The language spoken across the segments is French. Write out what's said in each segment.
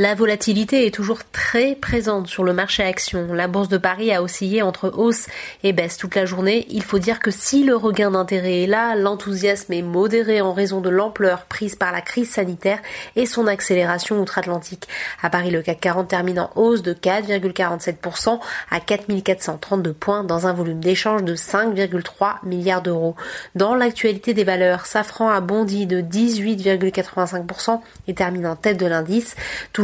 La volatilité est toujours très présente sur le marché action. La bourse de Paris a oscillé entre hausse et baisse toute la journée. Il faut dire que si le regain d'intérêt est là, l'enthousiasme est modéré en raison de l'ampleur prise par la crise sanitaire et son accélération outre-Atlantique. À Paris, le CAC 40 termine en hausse de 4,47% à 4432 points dans un volume d'échange de 5,3 milliards d'euros. Dans l'actualité des valeurs, Safran a bondi de 18,85% et termine en tête de l'indice.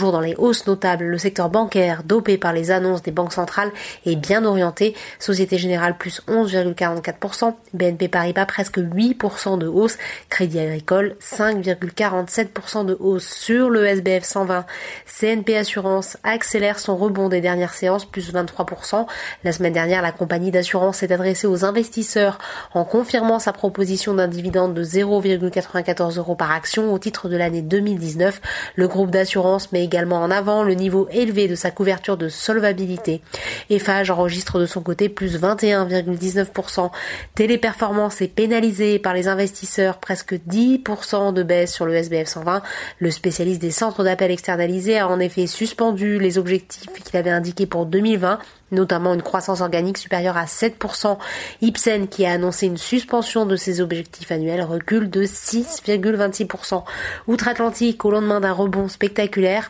Dans les hausses notables, le secteur bancaire, dopé par les annonces des banques centrales, est bien orienté. Société Générale plus 11,44%, BNP Paribas presque 8% de hausse, Crédit Agricole 5,47% de hausse sur le SBF 120. CNP Assurance accélère son rebond des dernières séances, plus 23%. La semaine dernière, la compagnie d'assurance s'est adressée aux investisseurs en confirmant sa proposition d'un dividende de 0,94 euros par action au titre de l'année 2019. Le groupe d'assurance également en avant le niveau élevé de sa couverture de solvabilité. Eiffage enregistre de son côté plus 21,19%. Téléperformance est pénalisée par les investisseurs, presque 10% de baisse sur le SBF 120. Le spécialiste des centres d'appel externalisés a en effet suspendu les objectifs qu'il avait indiqués pour 2020 notamment une croissance organique supérieure à 7%. Ipsen, qui a annoncé une suspension de ses objectifs annuels, recule de 6,26%. Outre-Atlantique, au lendemain d'un rebond spectaculaire,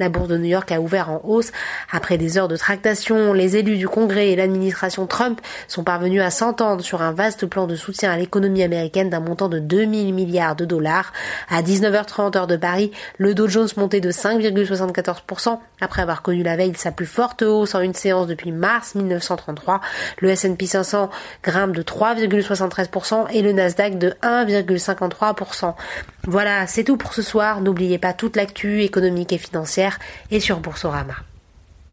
la bourse de New York a ouvert en hausse. Après des heures de tractation, les élus du Congrès et l'administration Trump sont parvenus à s'entendre sur un vaste plan de soutien à l'économie américaine d'un montant de 2000 milliards de dollars. À 19h30 heure de Paris, le Dow Jones montait de 5,74% après avoir connu la veille sa plus forte hausse en une séance depuis mars 1933. Le S&P 500 grimpe de 3,73% et le Nasdaq de 1,53%. Voilà, c'est tout pour ce soir. N'oubliez pas toute l'actu économique et financière et sur Boursorama.